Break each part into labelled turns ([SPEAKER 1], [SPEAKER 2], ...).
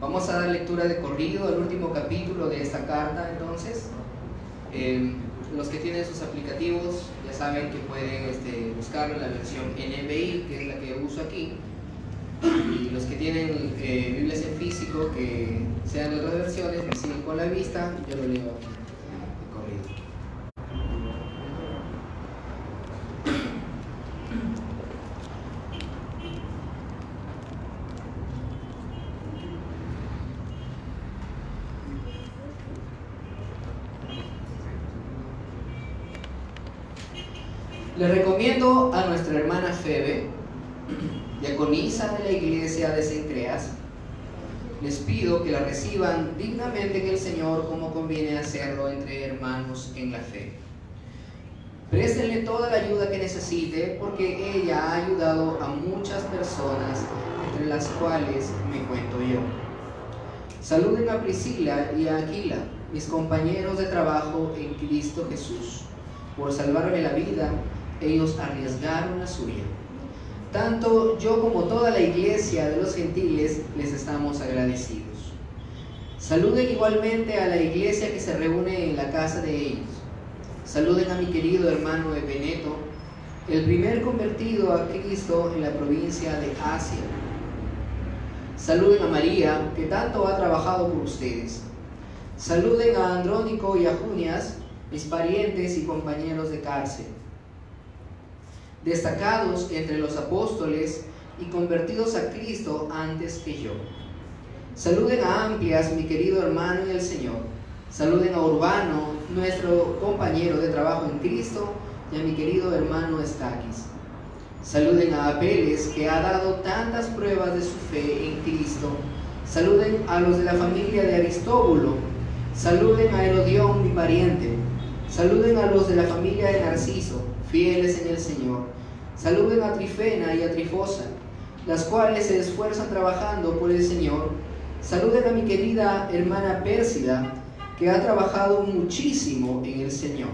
[SPEAKER 1] Vamos a dar lectura de corrido al último capítulo de esta carta entonces. Eh, los que tienen sus aplicativos ya saben que pueden este, buscarlo en la versión NBI, que es la que uso aquí. Y los que tienen eh, Biblias en físico, que sean de otras versiones, me siguen con la vista, yo lo leo aquí. Le recomiendo a nuestra hermana Febe, diaconisa de la iglesia de Sencreas, les pido que la reciban en el Señor como conviene hacerlo entre hermanos en la fe. Préstenle toda la ayuda que necesite porque ella ha ayudado a muchas personas, entre las cuales me cuento yo. Saluden a Priscila y a Aquila, mis compañeros de trabajo en Cristo Jesús. Por salvarme la vida, ellos arriesgaron la suya. Tanto yo como toda la iglesia de los gentiles les estamos agradecidos. Saluden igualmente a la iglesia que se reúne en la casa de ellos. Saluden a mi querido hermano Ebeneto, el primer convertido a Cristo en la provincia de Asia. Saluden a María, que tanto ha trabajado por ustedes. Saluden a Andrónico y a Junias, mis parientes y compañeros de cárcel destacados entre los apóstoles y convertidos a Cristo antes que yo. Saluden a Amplias, mi querido hermano en el Señor. Saluden a Urbano, nuestro compañero de trabajo en Cristo, y a mi querido hermano Estaquis. Saluden a Apeles, que ha dado tantas pruebas de su fe en Cristo. Saluden a los de la familia de Aristóbulo. Saluden a Herodión, mi pariente. Saluden a los de la familia de Narciso, fieles en el Señor. Saluden a Trifena y a Trifosa, las cuales se esfuerzan trabajando por el Señor. Saluden a mi querida hermana Pérsida, que ha trabajado muchísimo en el Señor.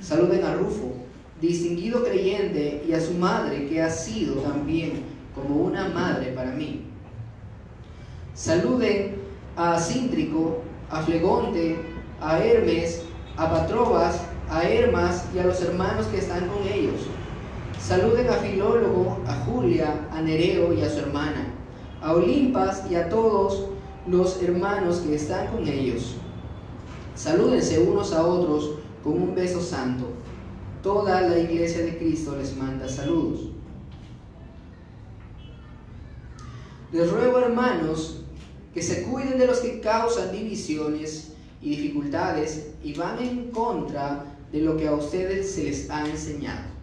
[SPEAKER 1] Saluden a Rufo, distinguido creyente, y a su madre, que ha sido también como una madre para mí. Saluden a Cíntrico, a Flegonte, a Hermes, a Patrobas, a Hermas y a los hermanos que están con ellos Saluden a Filólogo, a Julia, a Nereo y a su hermana, a Olimpas y a todos los hermanos que están con ellos. Salúdense unos a otros con un beso santo. Toda la iglesia de Cristo les manda saludos. Les ruego, hermanos, que se cuiden de los que causan divisiones y dificultades y van en contra de lo que a ustedes se les ha enseñado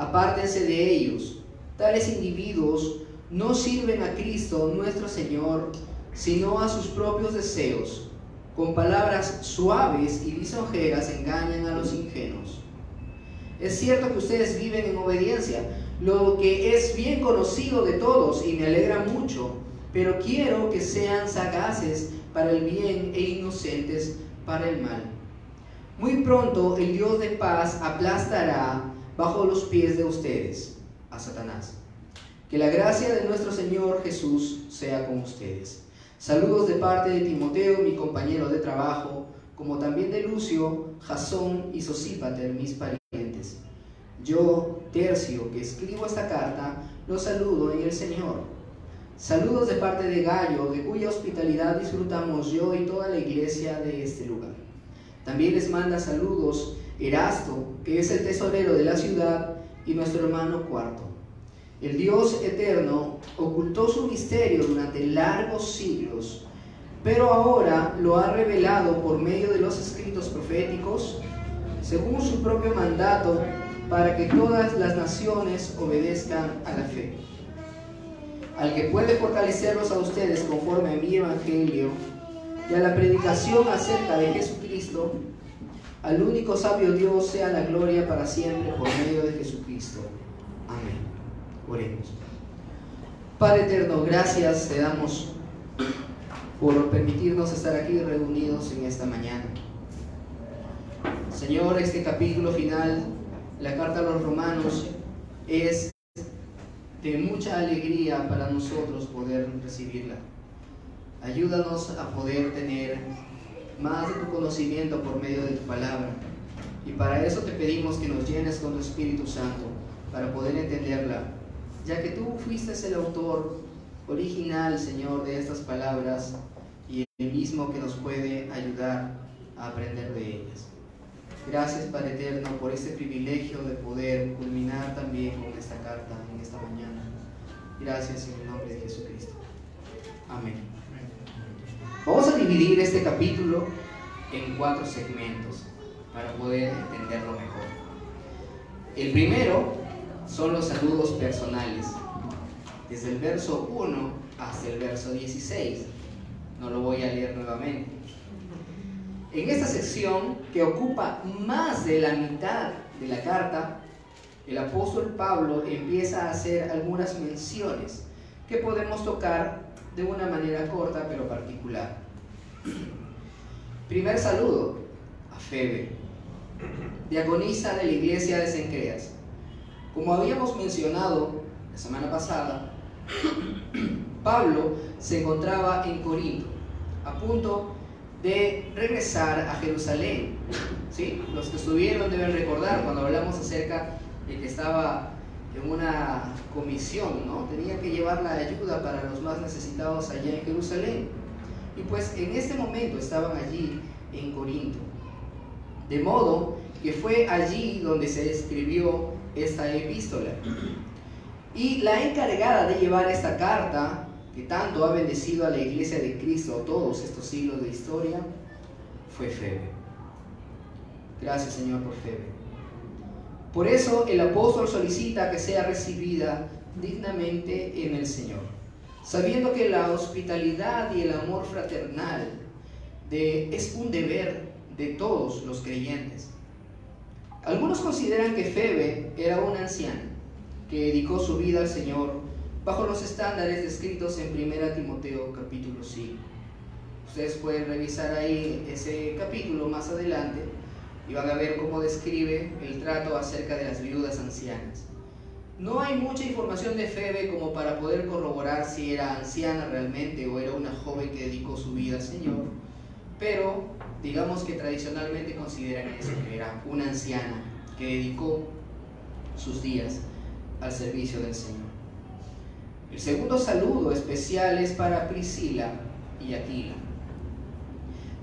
[SPEAKER 1] apártense de ellos. Tales individuos no sirven a Cristo nuestro Señor, sino a sus propios deseos. Con palabras suaves y lisonjeras engañan a los ingenuos. Es cierto que ustedes viven en obediencia, lo que es bien conocido de todos y me alegra mucho, pero quiero que sean sagaces para el bien e inocentes para el mal. Muy pronto el Dios de paz aplastará bajo los pies de ustedes a Satanás. Que la gracia de nuestro Señor Jesús sea con ustedes. Saludos de parte de Timoteo, mi compañero de trabajo, como también de Lucio, Jasón y Sosípater, mis parientes. Yo, Tercio, que escribo esta carta, los saludo en el Señor. Saludos de parte de Gallo, de cuya hospitalidad disfrutamos yo y toda la iglesia de este lugar. También les manda saludos Erasto, que es el tesorero de la ciudad, y nuestro hermano cuarto. El Dios eterno ocultó su misterio durante largos siglos, pero ahora lo ha revelado por medio de los escritos proféticos, según su propio mandato, para que todas las naciones obedezcan a la fe. Al que puede fortalecerlos a ustedes conforme a mi evangelio y a la predicación acerca de Jesucristo, al único sabio Dios sea la gloria para siempre por medio de Jesucristo. Amén. Oremos. Padre eterno, gracias te damos por permitirnos estar aquí reunidos en esta mañana. Señor, este capítulo final, la carta a los romanos, es de mucha alegría para nosotros poder recibirla. Ayúdanos a poder tener más de tu conocimiento por medio de tu palabra. Y para eso te pedimos que nos llenes con tu Espíritu Santo, para poder entenderla, ya que tú fuiste el autor original, Señor, de estas palabras y el mismo que nos puede ayudar a aprender de ellas. Gracias, Padre Eterno, por este privilegio de poder culminar también con esta carta en esta mañana. Gracias en el nombre de Jesucristo. Amén. Vamos a dividir este capítulo en cuatro segmentos para poder entenderlo mejor. El primero son los saludos personales, desde el verso 1 hasta el verso 16. No lo voy a leer nuevamente. En esta sección, que ocupa más de la mitad de la carta, el apóstol Pablo empieza a hacer algunas menciones que podemos tocar de una manera corta pero particular. Primer saludo a Febe, diaconisa de la iglesia de Sencreas. Como habíamos mencionado la semana pasada, Pablo se encontraba en Corinto, a punto de regresar a Jerusalén. ¿Sí? Los que estuvieron deben recordar cuando hablamos acerca de que estaba en una comisión, ¿no? Tenía que llevar la ayuda para los más necesitados allá en Jerusalén. Y pues en este momento estaban allí en Corinto. De modo que fue allí donde se escribió esta epístola. Y la encargada de llevar esta carta que tanto ha bendecido a la iglesia de Cristo todos estos siglos de historia, fue Febe. Gracias Señor por Febe. Por eso el apóstol solicita que sea recibida dignamente en el Señor, sabiendo que la hospitalidad y el amor fraternal es un deber de todos los creyentes. Algunos consideran que Febe era una anciana que dedicó su vida al Señor bajo los estándares descritos en 1 Timoteo capítulo 5. Ustedes pueden revisar ahí ese capítulo más adelante y van a ver cómo describe el trato acerca de las viudas ancianas. No hay mucha información de Febe como para poder corroborar si era anciana realmente o era una joven que dedicó su vida al Señor, pero digamos que tradicionalmente consideran eso, que era una anciana que dedicó sus días al servicio del Señor. El segundo saludo especial es para Priscila y Aquila.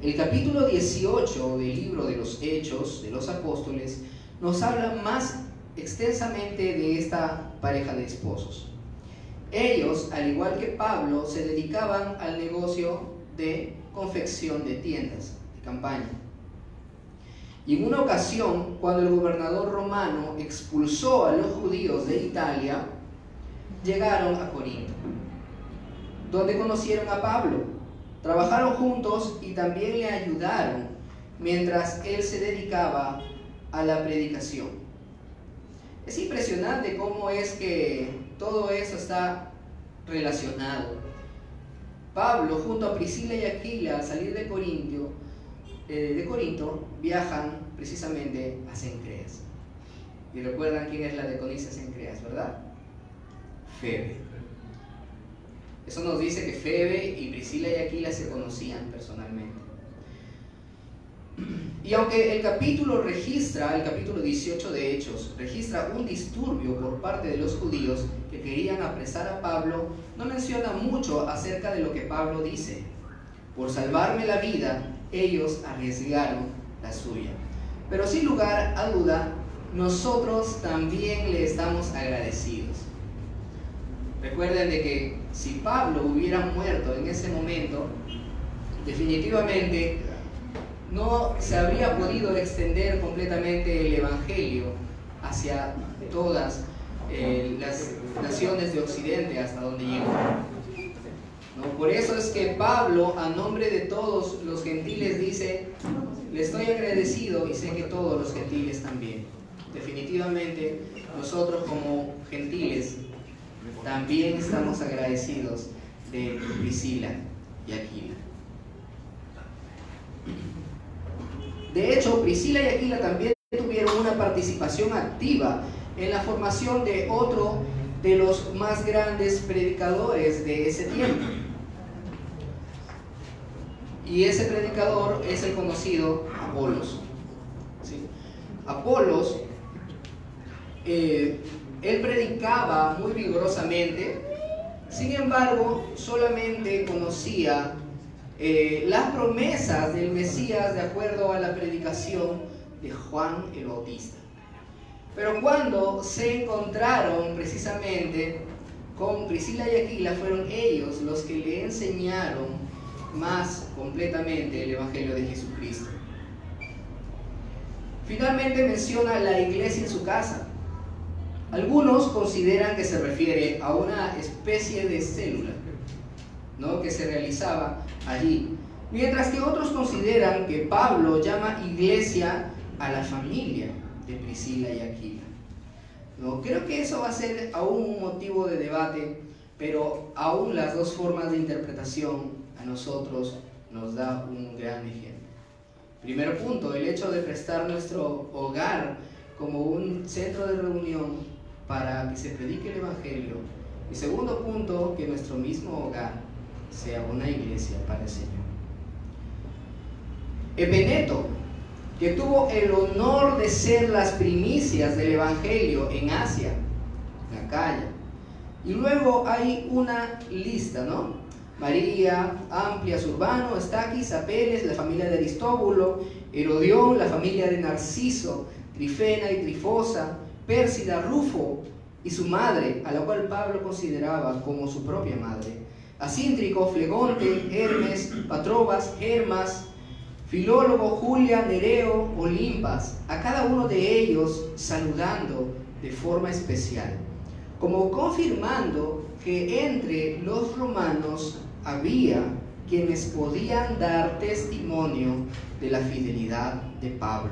[SPEAKER 1] El capítulo 18 del libro de los Hechos de los Apóstoles nos habla más extensamente de esta pareja de esposos. Ellos, al igual que Pablo, se dedicaban al negocio de confección de tiendas de campaña. Y en una ocasión, cuando el gobernador romano expulsó a los judíos de Italia, llegaron a Corinto, donde conocieron a Pablo. Trabajaron juntos y también le ayudaron mientras él se dedicaba a la predicación. Es impresionante cómo es que todo eso está relacionado. Pablo junto a Priscila y Aquila al salir de Corinto, eh, de Corinto viajan precisamente a Cencreas. Y recuerdan quién es la deconisa Cencreas, ¿verdad? Febe. Eso nos dice que Febe y Priscila y Aquila se conocían personalmente. Y aunque el capítulo registra, el capítulo 18 de Hechos, registra un disturbio por parte de los judíos que querían apresar a Pablo, no menciona mucho acerca de lo que Pablo dice. Por salvarme la vida, ellos arriesgaron la suya. Pero sin lugar a duda, nosotros también le estamos agradecidos. Recuerden de que si Pablo hubiera muerto en ese momento, definitivamente no se habría podido extender completamente el Evangelio hacia todas eh, las naciones de Occidente hasta donde llegó. Por eso es que Pablo, a nombre de todos los gentiles, dice, le estoy agradecido y sé que todos los gentiles también. Definitivamente, nosotros como gentiles también estamos agradecidos de Priscila y Aquila. De hecho, Priscila y Aquila también tuvieron una participación activa en la formación de otro de los más grandes predicadores de ese tiempo. Y ese predicador es el conocido Apolos. Apolos, eh, él predicaba muy vigorosamente, sin embargo, solamente conocía eh, las promesas del Mesías de acuerdo a la predicación de Juan el Bautista. Pero cuando se encontraron precisamente con Priscila y Aquila, fueron ellos los que le enseñaron más completamente el Evangelio de Jesucristo. Finalmente menciona la iglesia en su casa. Algunos consideran que se refiere a una especie de célula ¿no? que se realizaba allí, mientras que otros consideran que Pablo llama iglesia a la familia de Priscila y Aquila. ¿no? Creo que eso va a ser aún un motivo de debate, pero aún las dos formas de interpretación a nosotros nos da un gran ejemplo. Primer punto, el hecho de prestar nuestro hogar como un centro de reunión para que se predique el Evangelio. Y segundo punto, que nuestro mismo hogar sea una iglesia para el Señor. Epeneto, que tuvo el honor de ser las primicias del Evangelio en Asia, en Acaya. Y luego hay una lista, ¿no? María, Amplias Urbano, Estaquis, Apeles, la familia de Aristóbulo, Herodión, la familia de Narciso, Trifena y Trifosa, Pérsida, Rufo y su madre, a la cual Pablo consideraba como su propia madre, Asíntrico, Flegonte, Hermes, Patrobas, Hermas, Filólogo, Julia, Nereo, Olimpas, a cada uno de ellos saludando de forma especial, como confirmando que entre los romanos había quienes podían dar testimonio de la fidelidad de Pablo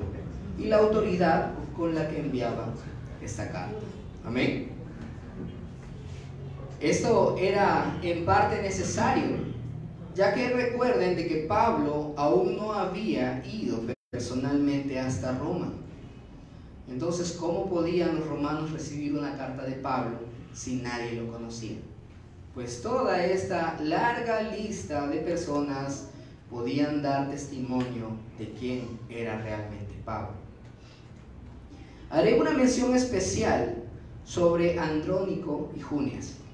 [SPEAKER 1] y la autoridad con la que enviaba esta carta. Amén. Esto era en parte necesario, ya que recuerden de que Pablo aún no había ido personalmente hasta Roma. Entonces, ¿cómo podían los romanos recibir una carta de Pablo si nadie lo conocía? Pues toda esta larga lista de personas podían dar testimonio de quién era realmente Pablo. Haré una mención especial sobre Andrónico y Junias,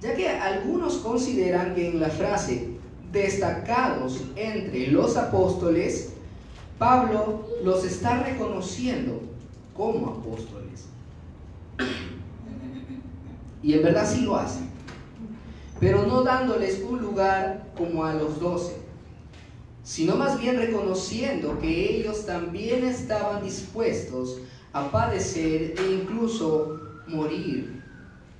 [SPEAKER 1] ya que algunos consideran que en la frase destacados entre los apóstoles, Pablo los está reconociendo como apóstoles. Y en verdad sí lo hace pero no dándoles un lugar como a los doce, sino más bien reconociendo que ellos también estaban dispuestos a padecer e incluso morir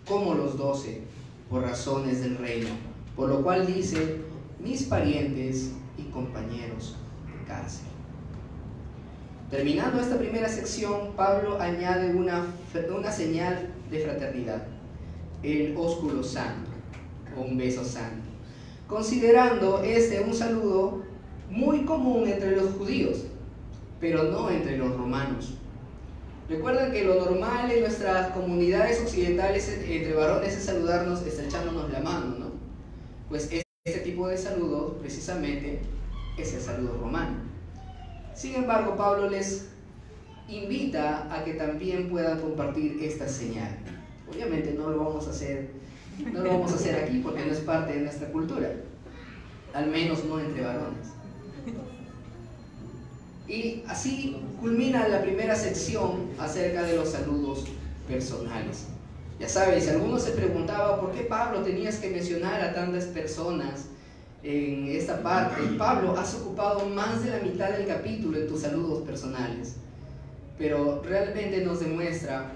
[SPEAKER 1] como los doce por razones del reino, por lo cual dice, mis parientes y compañeros de cárcel. Terminando esta primera sección, Pablo añade una, una señal de fraternidad, el ósculo santo un beso santo, considerando este un saludo muy común entre los judíos, pero no entre los romanos. Recuerden que lo normal en nuestras comunidades occidentales entre varones es saludarnos estrechándonos la mano, ¿no? Pues este tipo de saludo precisamente es el saludo romano. Sin embargo, Pablo les invita a que también puedan compartir esta señal. Obviamente no lo vamos a hacer no lo vamos a hacer aquí porque no es parte de nuestra cultura, al menos no entre varones. Y así culmina la primera sección acerca de los saludos personales. Ya sabes, si alguno se preguntaba por qué Pablo tenías que mencionar a tantas personas en esta parte, Pablo has ocupado más de la mitad del capítulo en tus saludos personales, pero realmente nos demuestra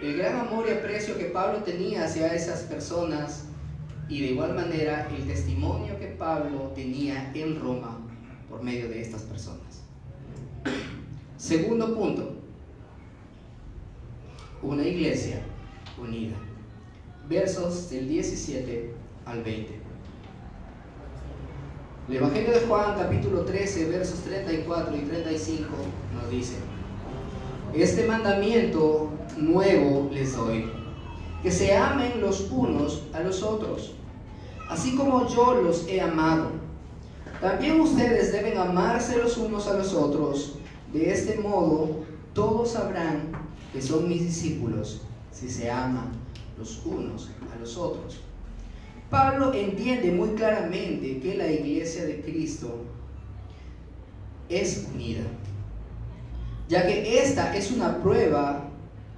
[SPEAKER 1] el gran amor y aprecio que Pablo tenía hacia esas personas y de igual manera el testimonio que Pablo tenía en Roma por medio de estas personas. Segundo punto, una iglesia unida. Versos del 17 al 20. El Evangelio de Juan capítulo 13 versos 34 y 35 nos dice, este mandamiento nuevo les doy, que se amen los unos a los otros, así como yo los he amado. También ustedes deben amarse los unos a los otros. De este modo, todos sabrán que son mis discípulos si se aman los unos a los otros. Pablo entiende muy claramente que la iglesia de Cristo es unida, ya que esta es una prueba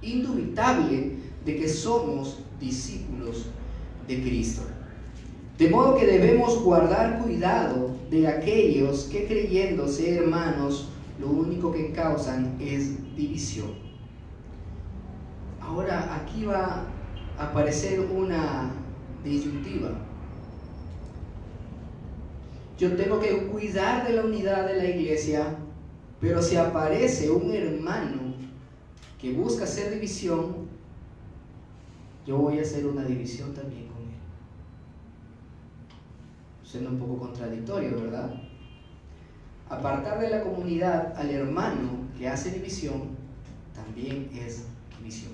[SPEAKER 1] indubitable de que somos discípulos de Cristo. De modo que debemos guardar cuidado de aquellos que creyendo ser hermanos, lo único que causan es división. Ahora aquí va a aparecer una disyuntiva. Yo tengo que cuidar de la unidad de la iglesia, pero si aparece un hermano que busca hacer división, yo voy a hacer una división también con él. Siendo un poco contradictorio, ¿verdad? Apartar de la comunidad al hermano que hace división también es división.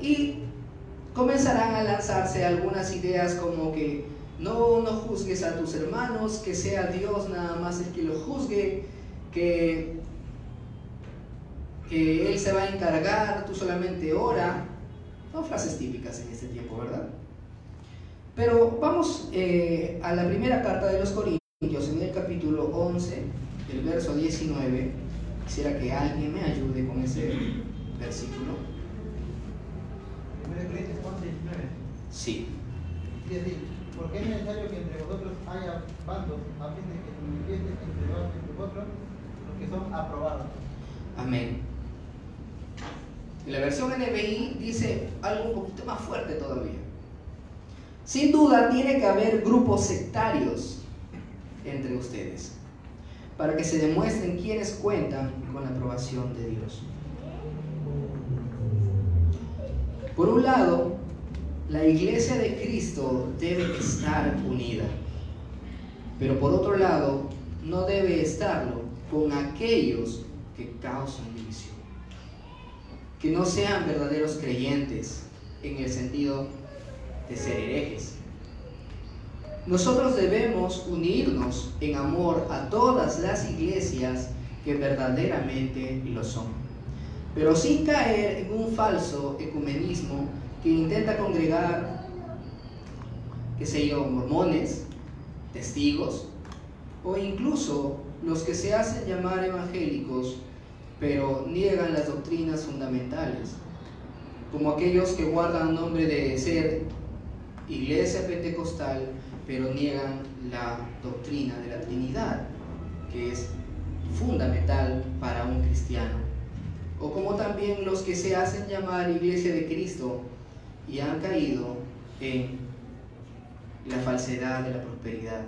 [SPEAKER 1] Y comenzarán a lanzarse algunas ideas como que no, no juzgues a tus hermanos, que sea Dios nada más el que lo juzgue, que que Él se va a encargar, tú solamente ora. Son frases típicas en este tiempo, ¿verdad? Pero vamos eh, a la primera carta de los Corintios, capítulo 11, el verso 19. Quisiera que alguien me ayude con ese versículo.
[SPEAKER 2] 1 Corintios 11, 19.
[SPEAKER 1] Sí.
[SPEAKER 2] Dice así, porque es necesario que entre vosotros haya bandos, a fin de que se manifiesten entre vosotros los que son aprobados.
[SPEAKER 1] Amén. Y la versión NBI dice algo un poquito más fuerte todavía. Sin duda tiene que haber grupos sectarios entre ustedes para que se demuestren quienes cuentan con la aprobación de Dios. Por un lado, la iglesia de Cristo debe estar unida, pero por otro lado, no debe estarlo con aquellos que causan división que no sean verdaderos creyentes en el sentido de ser herejes. Nosotros debemos unirnos en amor a todas las iglesias que verdaderamente lo son, pero sin caer en un falso ecumenismo que intenta congregar, qué sé yo, mormones, testigos, o incluso los que se hacen llamar evangélicos pero niegan las doctrinas fundamentales, como aquellos que guardan nombre de ser iglesia pentecostal, pero niegan la doctrina de la Trinidad, que es fundamental para un cristiano. O como también los que se hacen llamar iglesia de Cristo y han caído en la falsedad de la prosperidad.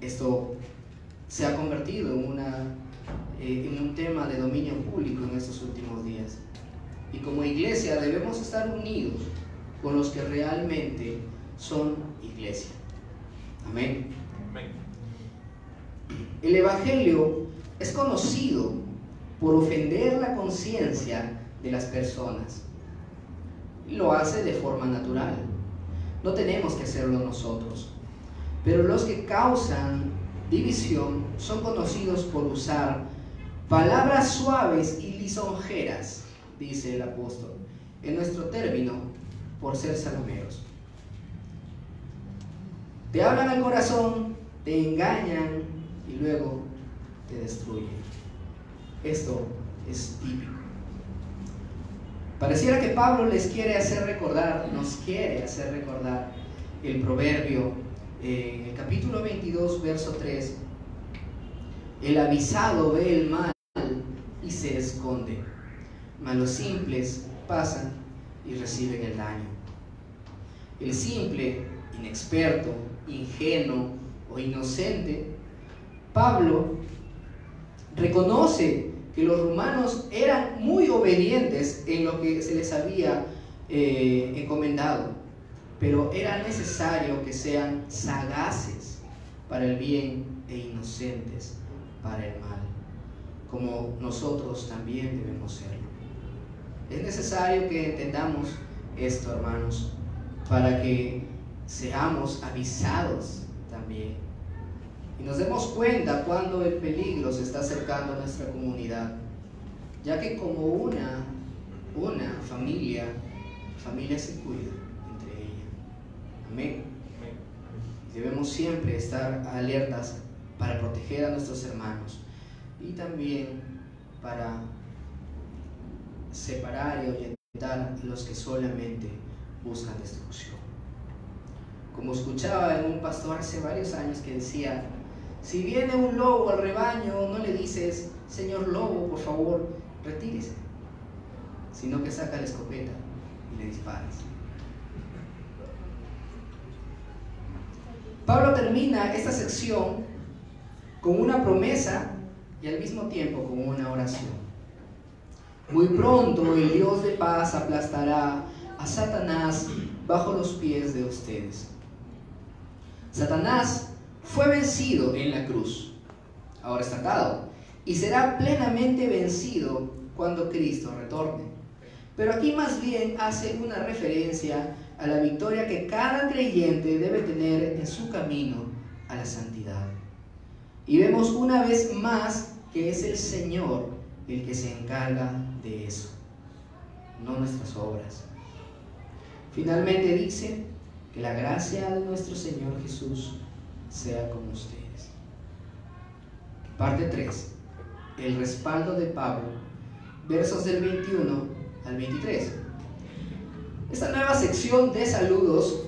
[SPEAKER 1] Esto se ha convertido en eh, un tema de dominio público en estos últimos días. Y como iglesia debemos estar unidos con los que realmente son iglesia. Amén. El Evangelio es conocido por ofender la conciencia de las personas. Lo hace de forma natural. No tenemos que hacerlo nosotros. Pero los que causan división son conocidos por usar Palabras suaves y lisonjeras, dice el apóstol, en nuestro término, por ser salomeros. Te hablan al corazón, te engañan y luego te destruyen. Esto es típico. Pareciera que Pablo les quiere hacer recordar, nos quiere hacer recordar el proverbio eh, en el capítulo 22, verso 3. El avisado ve el mal y se esconde. Mas los simples pasan y reciben el daño. El simple, inexperto, ingenuo o inocente, Pablo reconoce que los romanos eran muy obedientes en lo que se les había eh, encomendado, pero era necesario que sean sagaces para el bien e inocentes para el mal como nosotros también debemos serlo. Es necesario que entendamos esto, hermanos, para que seamos avisados también. Y nos demos cuenta cuando el peligro se está acercando a nuestra comunidad, ya que como una, una familia, familia se cuida entre ella. Amén. Debemos siempre estar alertas para proteger a nuestros hermanos y también para separar y orientar a los que solamente buscan destrucción. Como escuchaba en un pastor hace varios años que decía, si viene un lobo al rebaño, no le dices, Señor lobo, por favor, retírese, sino que saca la escopeta y le disparas. Pablo termina esta sección con una promesa y al mismo tiempo con una oración. Muy pronto el Dios de paz aplastará a Satanás bajo los pies de ustedes. Satanás fue vencido en la cruz, ahora está atado, y será plenamente vencido cuando Cristo retorne. Pero aquí más bien hace una referencia a la victoria que cada creyente debe tener en su camino a la santidad. Y vemos una vez más que es el Señor el que se encarga de eso, no nuestras obras. Finalmente dice que la gracia de nuestro Señor Jesús sea con ustedes. Parte 3. El respaldo de Pablo. Versos del 21 al 23. Esta nueva sección de saludos,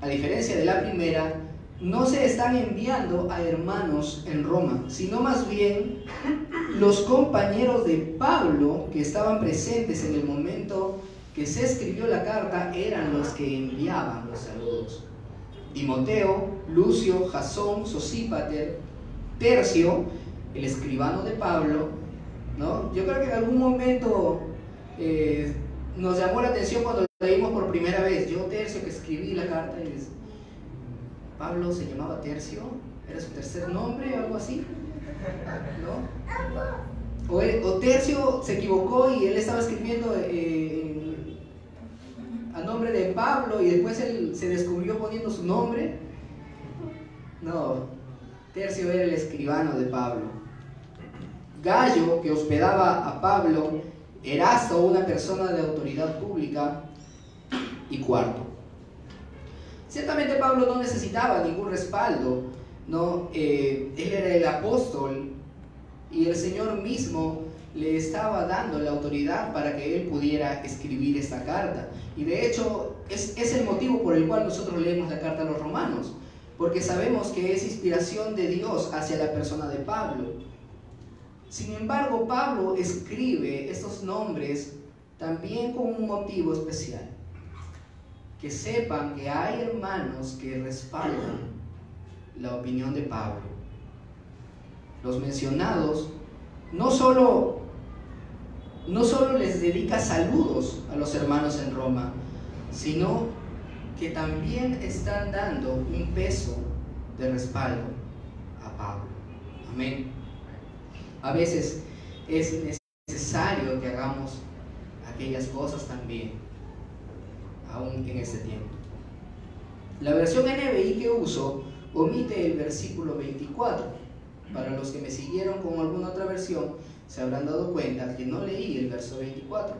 [SPEAKER 1] a diferencia de la primera, no se están enviando a hermanos en Roma, sino más bien los compañeros de Pablo que estaban presentes en el momento que se escribió la carta eran los que enviaban los saludos. Timoteo, Lucio, Jasón, Sosípater, Tercio, el escribano de Pablo, ¿no? Yo creo que en algún momento eh, nos llamó la atención cuando lo leímos por primera vez. Yo, Tercio, que escribí la carta, y Pablo se llamaba Tercio, era su tercer nombre o algo así, ¿no? O, Tercio se equivocó y él estaba escribiendo eh, de Pablo y después él se descubrió poniendo su nombre. No, Tercio era el escribano de Pablo. Gallo, que hospedaba a Pablo, Erasto, una persona de autoridad pública, y cuarto. Ciertamente Pablo no necesitaba ningún respaldo, ¿no? Eh, él era el apóstol y el Señor mismo le estaba dando la autoridad para que él pudiera escribir esta carta. Y de hecho es, el motivo por el cual nosotros leemos la carta a los romanos, porque sabemos que es inspiración de Dios hacia la persona de Pablo. Sin embargo, Pablo escribe estos nombres también con un motivo especial que sepan que hay hermanos que respaldan la opinión de Pablo. Los mencionados no solo, no solo les dedica saludos a los hermanos en Roma, sino que también están dando un peso de respaldo a Pablo. Amén. A veces es necesario que hagamos aquellas cosas también aún en este tiempo. La versión NBI que uso omite el versículo 24. Para los que me siguieron con alguna otra versión, se habrán dado cuenta que no leí el verso 24.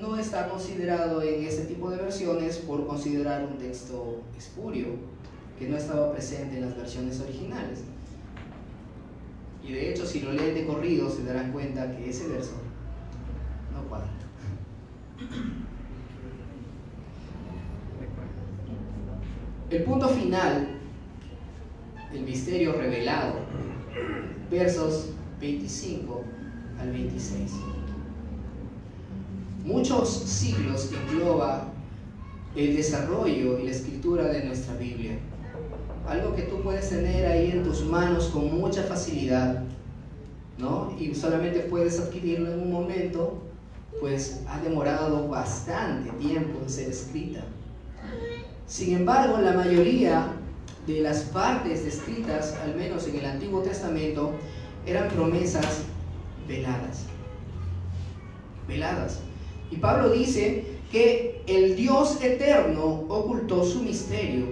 [SPEAKER 1] No está considerado en este tipo de versiones por considerar un texto espurio, que no estaba presente en las versiones originales. Y de hecho, si lo leen de corrido, se darán cuenta que ese verso no cuadra. El punto final, el misterio revelado, versos 25 al 26. Muchos siglos engloba el desarrollo y la escritura de nuestra Biblia. Algo que tú puedes tener ahí en tus manos con mucha facilidad, ¿no? Y solamente puedes adquirirlo en un momento, pues ha demorado bastante tiempo en ser escrita. Sin embargo, la mayoría de las partes descritas, al menos en el Antiguo Testamento, eran promesas veladas. Veladas. Y Pablo dice que el Dios eterno ocultó su misterio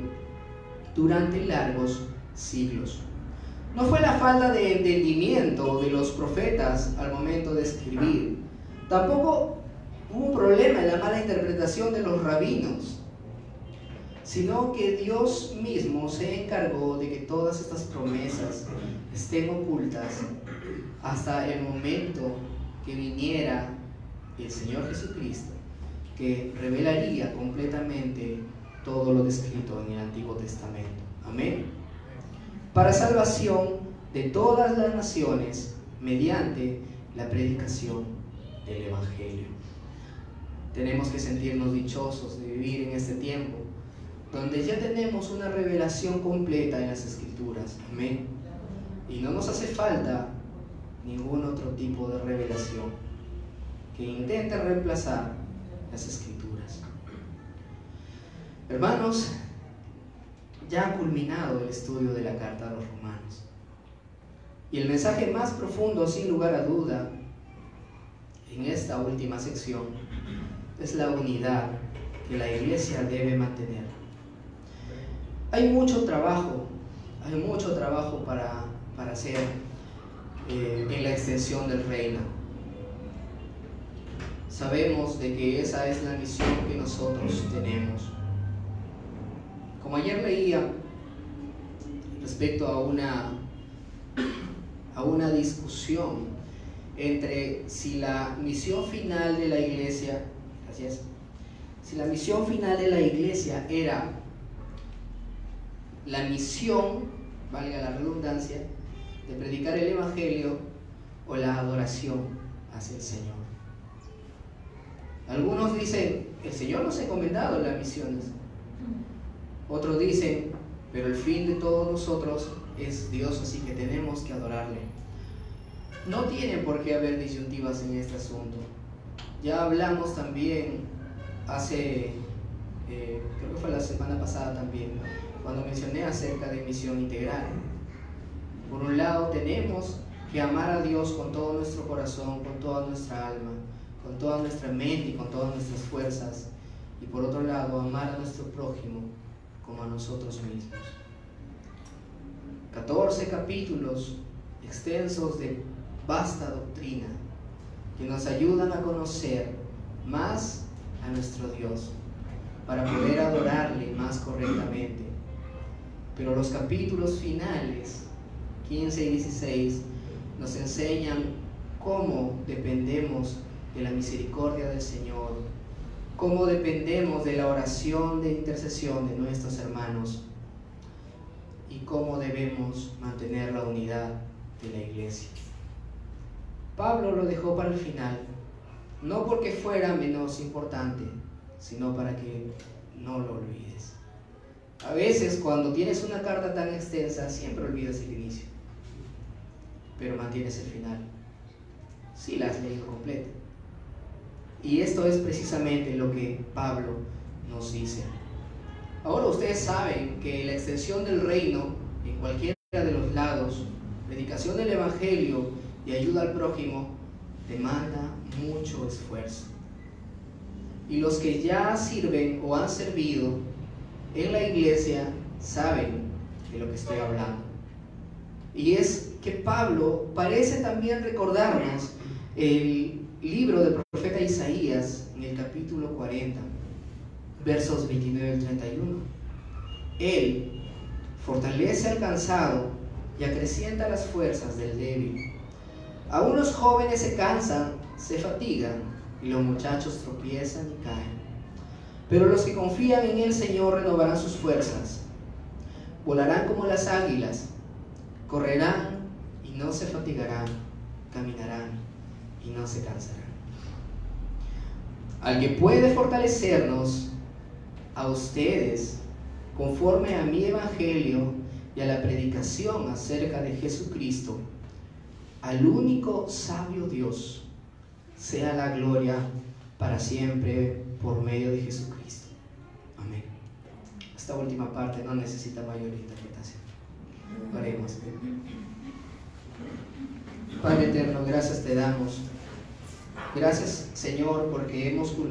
[SPEAKER 1] durante largos siglos. No fue la falta de entendimiento de los profetas al momento de escribir. Tampoco hubo un problema en la mala interpretación de los rabinos, sino que Dios mismo se encargó de que todas estas promesas estén ocultas hasta el momento que viniera el Señor Jesucristo, que revelaría completamente todo lo descrito en el Antiguo Testamento. Amén. Para salvación de todas las naciones mediante la predicación del Evangelio. Tenemos que sentirnos dichosos de vivir en este tiempo, donde ya tenemos una revelación completa en las Escrituras. Amén. Y no nos hace falta ningún otro tipo de revelación que intente reemplazar las escrituras. Hermanos, ya ha culminado el estudio de la carta a los romanos. Y el mensaje más profundo, sin lugar a duda, en esta última sección, es la unidad que la iglesia debe mantener. Hay mucho trabajo, hay mucho trabajo para, para hacer eh, en la extensión del reino. Sabemos de que esa es la misión que nosotros tenemos. Como ayer leía respecto a una, a una discusión entre si la misión final de la iglesia, gracias, si la misión final de la iglesia era la misión, valga la redundancia, de predicar el Evangelio o la adoración hacia el Señor. Algunos dicen, el Señor nos ha encomendado las misiones. Otros dicen, pero el fin de todos nosotros es Dios, así que tenemos que adorarle. No tienen por qué haber disyuntivas en este asunto. Ya hablamos también hace, eh, creo que fue la semana pasada también, cuando mencioné acerca de misión integral. Por un lado, tenemos que amar a Dios con todo nuestro corazón, con toda nuestra alma, con toda nuestra mente y con todas nuestras fuerzas. Y por otro lado, amar a nuestro prójimo como a nosotros mismos. 14 capítulos extensos de vasta doctrina que nos ayudan a conocer más a nuestro Dios para poder adorarle más correctamente. Pero los capítulos finales 15 y 16 nos enseñan cómo dependemos de la misericordia del Señor, cómo dependemos de la oración de intercesión de nuestros hermanos y cómo debemos mantener la unidad de la iglesia. Pablo lo dejó para el final, no porque fuera menos importante, sino para que no lo olvides. A veces cuando tienes una carta tan extensa, siempre olvidas el inicio pero mantienes el final. Si la has leído completa. Y esto es precisamente lo que Pablo nos dice. Ahora ustedes saben que la extensión del reino en cualquiera de los lados, predicación del Evangelio y ayuda al prójimo, demanda mucho esfuerzo. Y los que ya sirven o han servido en la iglesia saben de lo que estoy hablando. Y es que Pablo parece también recordarnos el libro del profeta Isaías en el capítulo 40, versos 29 al 31. Él fortalece al cansado y acrecienta las fuerzas del débil. Aún los jóvenes se cansan, se fatigan y los muchachos tropiezan y caen. Pero los que confían en el Señor renovarán sus fuerzas. Volarán como las águilas, correrán no se fatigarán, caminarán y no se cansarán. Al que puede fortalecernos a ustedes conforme a mi evangelio y a la predicación acerca de Jesucristo, al único sabio Dios, sea la gloria para siempre por medio de Jesucristo. Amén. Esta última parte no necesita mayor interpretación. Oremos. Padre eterno, gracias te damos. Gracias, Señor, porque hemos culminado.